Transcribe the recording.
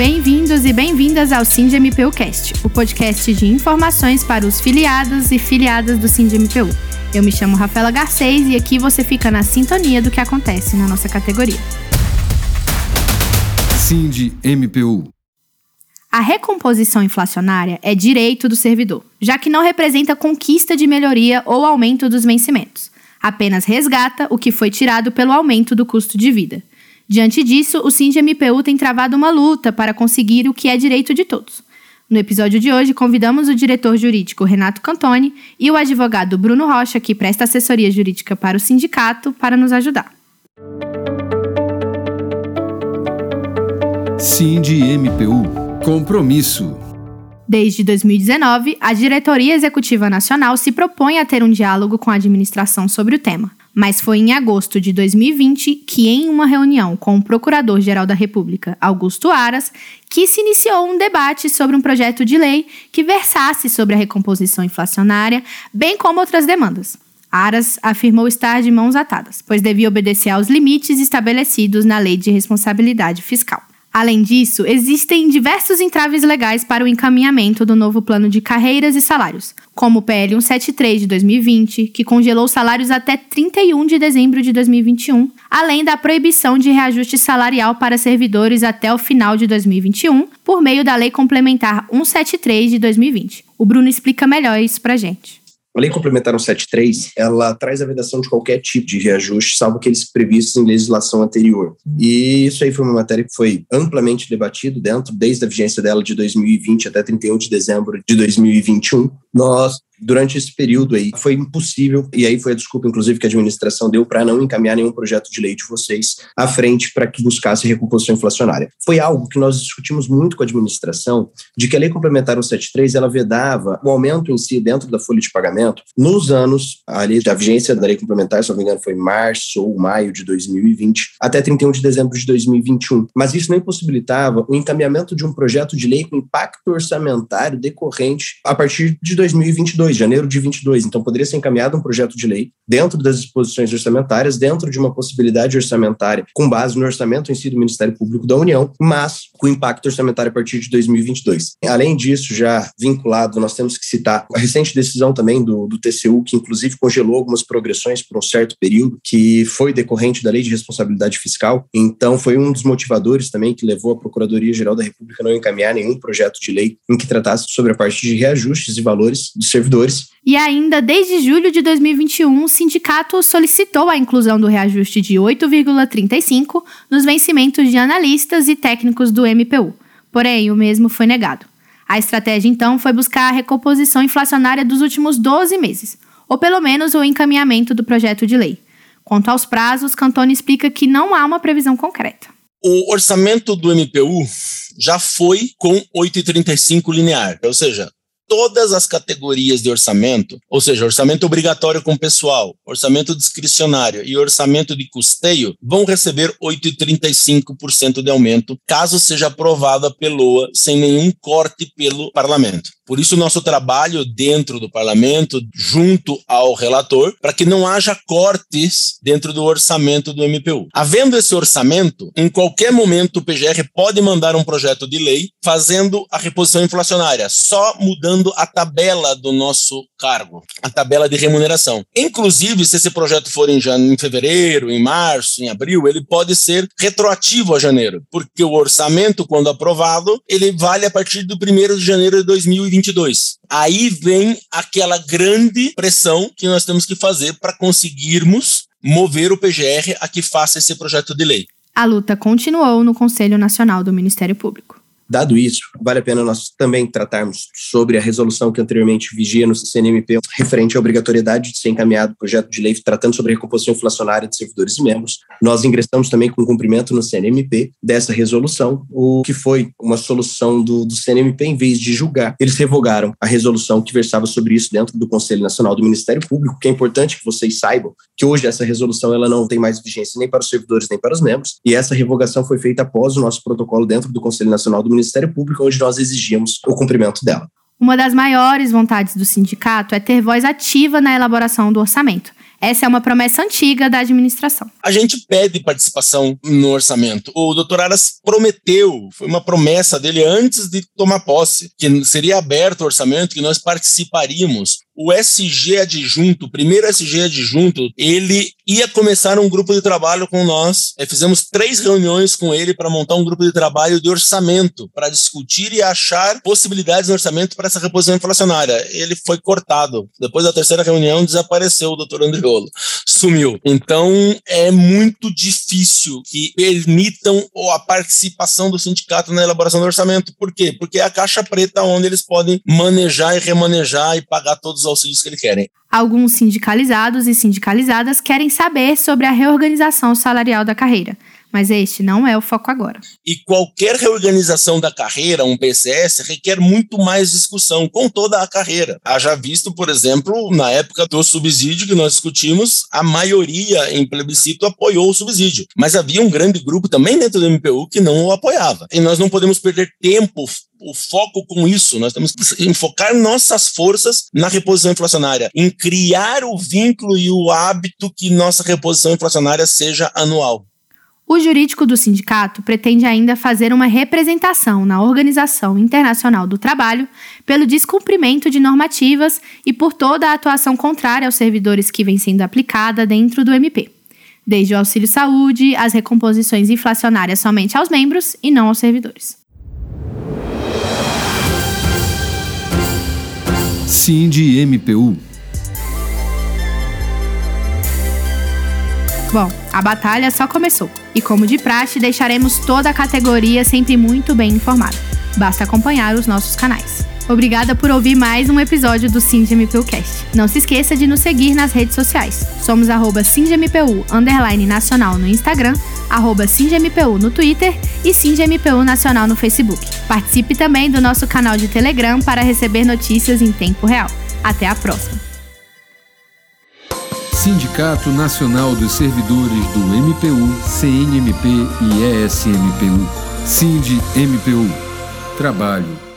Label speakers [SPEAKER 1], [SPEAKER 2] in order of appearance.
[SPEAKER 1] Bem-vindos e bem-vindas ao SINDMPUcast, o podcast de informações para os filiados e filiadas do SINDMPU. Eu me chamo Rafaela Garcês e aqui você fica na sintonia do que acontece na nossa categoria.
[SPEAKER 2] SINDMPU
[SPEAKER 1] a recomposição inflacionária é direito do servidor, já que não representa conquista de melhoria ou aumento dos vencimentos. Apenas resgata o que foi tirado pelo aumento do custo de vida. Diante disso, o SINDMPU tem travado uma luta para conseguir o que é direito de todos. No episódio de hoje, convidamos o diretor jurídico Renato Cantoni e o advogado Bruno Rocha, que presta assessoria jurídica para o sindicato, para nos ajudar.
[SPEAKER 2] SINDMPU Compromisso.
[SPEAKER 1] Desde 2019, a Diretoria Executiva Nacional se propõe a ter um diálogo com a administração sobre o tema. Mas foi em agosto de 2020 que, em uma reunião com o Procurador-Geral da República, Augusto Aras, que se iniciou um debate sobre um projeto de lei que versasse sobre a recomposição inflacionária, bem como outras demandas. Aras afirmou estar de mãos atadas, pois devia obedecer aos limites estabelecidos na Lei de Responsabilidade Fiscal. Além disso, existem diversos entraves legais para o encaminhamento do novo plano de carreiras e salários, como o PL 173 de 2020, que congelou salários até 31 de dezembro de 2021, além da proibição de reajuste salarial para servidores até o final de 2021, por meio da Lei Complementar 173 de 2020. O Bruno explica melhor isso pra gente.
[SPEAKER 3] A Lei Complementar 173, ela traz a vedação de qualquer tipo de reajuste, salvo aqueles previstos em legislação anterior. E isso aí foi uma matéria que foi amplamente debatido dentro, desde a vigência dela de 2020 até 31 de dezembro de 2021. Nós durante esse período aí foi impossível, e aí foi a desculpa, inclusive, que a administração deu para não encaminhar nenhum projeto de lei de vocês à frente para que buscasse recomposição inflacionária. Foi algo que nós discutimos muito com a administração, de que a lei complementar 173 ela vedava o aumento em si dentro da folha de pagamento nos anos, ali da vigência da lei complementar, se não me engano, foi março ou maio de 2020, até 31 de dezembro de 2021. Mas isso não impossibilitava o encaminhamento de um projeto de lei com impacto orçamentário decorrente a partir de 2022 22, janeiro de 22. Então, poderia ser encaminhado um projeto de lei dentro das disposições orçamentárias, dentro de uma possibilidade orçamentária com base no orçamento em si do Ministério Público da União, mas com impacto orçamentário a partir de 2022. Além disso, já vinculado, nós temos que citar a recente decisão também do, do TCU, que inclusive congelou algumas progressões por um certo período, que foi decorrente da Lei de Responsabilidade Fiscal. Então, foi um dos motivadores também que levou a Procuradoria-Geral da República a não encaminhar nenhum projeto de lei em que tratasse sobre a parte de reajustes e valores de servidores
[SPEAKER 1] e ainda desde julho de 2021, o sindicato solicitou a inclusão do reajuste de 8,35 nos vencimentos de analistas e técnicos do MPU. Porém, o mesmo foi negado. A estratégia, então, foi buscar a recomposição inflacionária dos últimos 12 meses, ou pelo menos o encaminhamento do projeto de lei. Quanto aos prazos, Cantone explica que não há uma previsão concreta.
[SPEAKER 4] O orçamento do MPU já foi com 8,35 linear, ou seja, todas as categorias de orçamento, ou seja, orçamento obrigatório com pessoal, orçamento discricionário e orçamento de custeio, vão receber 8,35% de aumento, caso seja aprovada pela LOA sem nenhum corte pelo parlamento. Por isso, nosso trabalho dentro do parlamento, junto ao relator, para que não haja cortes dentro do orçamento do MPU. Havendo esse orçamento, em qualquer momento o PGR pode mandar um projeto de lei fazendo a reposição inflacionária, só mudando a tabela do nosso cargo, a tabela de remuneração. Inclusive, se esse projeto for em, em fevereiro, em março, em abril, ele pode ser retroativo a janeiro, porque o orçamento, quando aprovado, ele vale a partir do 1 de janeiro de 2020 2022. Aí vem aquela grande pressão que nós temos que fazer para conseguirmos mover o PGR a que faça esse projeto de lei.
[SPEAKER 1] A luta continuou no Conselho Nacional do Ministério Público.
[SPEAKER 3] Dado isso, vale a pena nós também tratarmos sobre a resolução que anteriormente vigia no CNMP referente à obrigatoriedade de ser encaminhado projeto de lei tratando sobre a recomposição inflacionária de servidores e membros. Nós ingressamos também com cumprimento no CNMP dessa resolução, o que foi uma solução do, do CNMP, em vez de julgar, eles revogaram a resolução que versava sobre isso dentro do Conselho Nacional do Ministério Público, que é importante que vocês saibam que hoje essa resolução ela não tem mais vigência nem para os servidores nem para os membros, e essa revogação foi feita após o nosso protocolo dentro do Conselho Nacional do Ministério Ministério Público, onde nós exigimos o cumprimento dela.
[SPEAKER 1] Uma das maiores vontades do sindicato é ter voz ativa na elaboração do orçamento. Essa é uma promessa antiga da administração.
[SPEAKER 4] A gente pede participação no orçamento. O doutor Aras prometeu, foi uma promessa dele antes de tomar posse, que seria aberto o orçamento, que nós participaríamos o SG adjunto, o primeiro SG adjunto, ele ia começar um grupo de trabalho com nós. É, fizemos três reuniões com ele para montar um grupo de trabalho de orçamento, para discutir e achar possibilidades no orçamento para essa reposição inflacionária. Ele foi cortado. Depois da terceira reunião, desapareceu o doutor Andriolo. Sumiu. Então, é muito difícil que permitam a participação do sindicato na elaboração do orçamento. Por quê? Porque é a caixa preta onde eles podem manejar e remanejar e pagar todos os auxílios que eles querem.
[SPEAKER 1] Alguns sindicalizados e sindicalizadas querem saber sobre a reorganização salarial da carreira, mas este não é o foco agora.
[SPEAKER 4] E qualquer reorganização da carreira, um PCS, requer muito mais discussão com toda a carreira. Haja visto, por exemplo, na época do subsídio que nós discutimos, a maioria em plebiscito apoiou o subsídio, mas havia um grande grupo também dentro do MPU que não o apoiava. E nós não podemos perder tempo o foco com isso. Nós temos que enfocar nossas forças na reposição inflacionária, em criar o vínculo e o hábito que nossa reposição inflacionária seja anual.
[SPEAKER 1] O jurídico do sindicato pretende ainda fazer uma representação na Organização Internacional do Trabalho pelo descumprimento de normativas e por toda a atuação contrária aos servidores que vem sendo aplicada dentro do MP, desde o auxílio saúde, as recomposições inflacionárias somente aos membros e não aos servidores.
[SPEAKER 2] Cindy MPU.
[SPEAKER 1] Bom, a batalha só começou. E como de praxe, deixaremos toda a categoria sempre muito bem informada. Basta acompanhar os nossos canais. Obrigada por ouvir mais um episódio do SindMPUcast. Não se esqueça de nos seguir nas redes sociais. Somos arroba nacional no Instagram, arroba no Twitter e SindMPU Nacional no Facebook. Participe também do nosso canal de Telegram para receber notícias em tempo real. Até a próxima!
[SPEAKER 2] Sindicato Nacional dos Servidores do MPU, CNMP e ESMPU. Sind MPU. Trabalho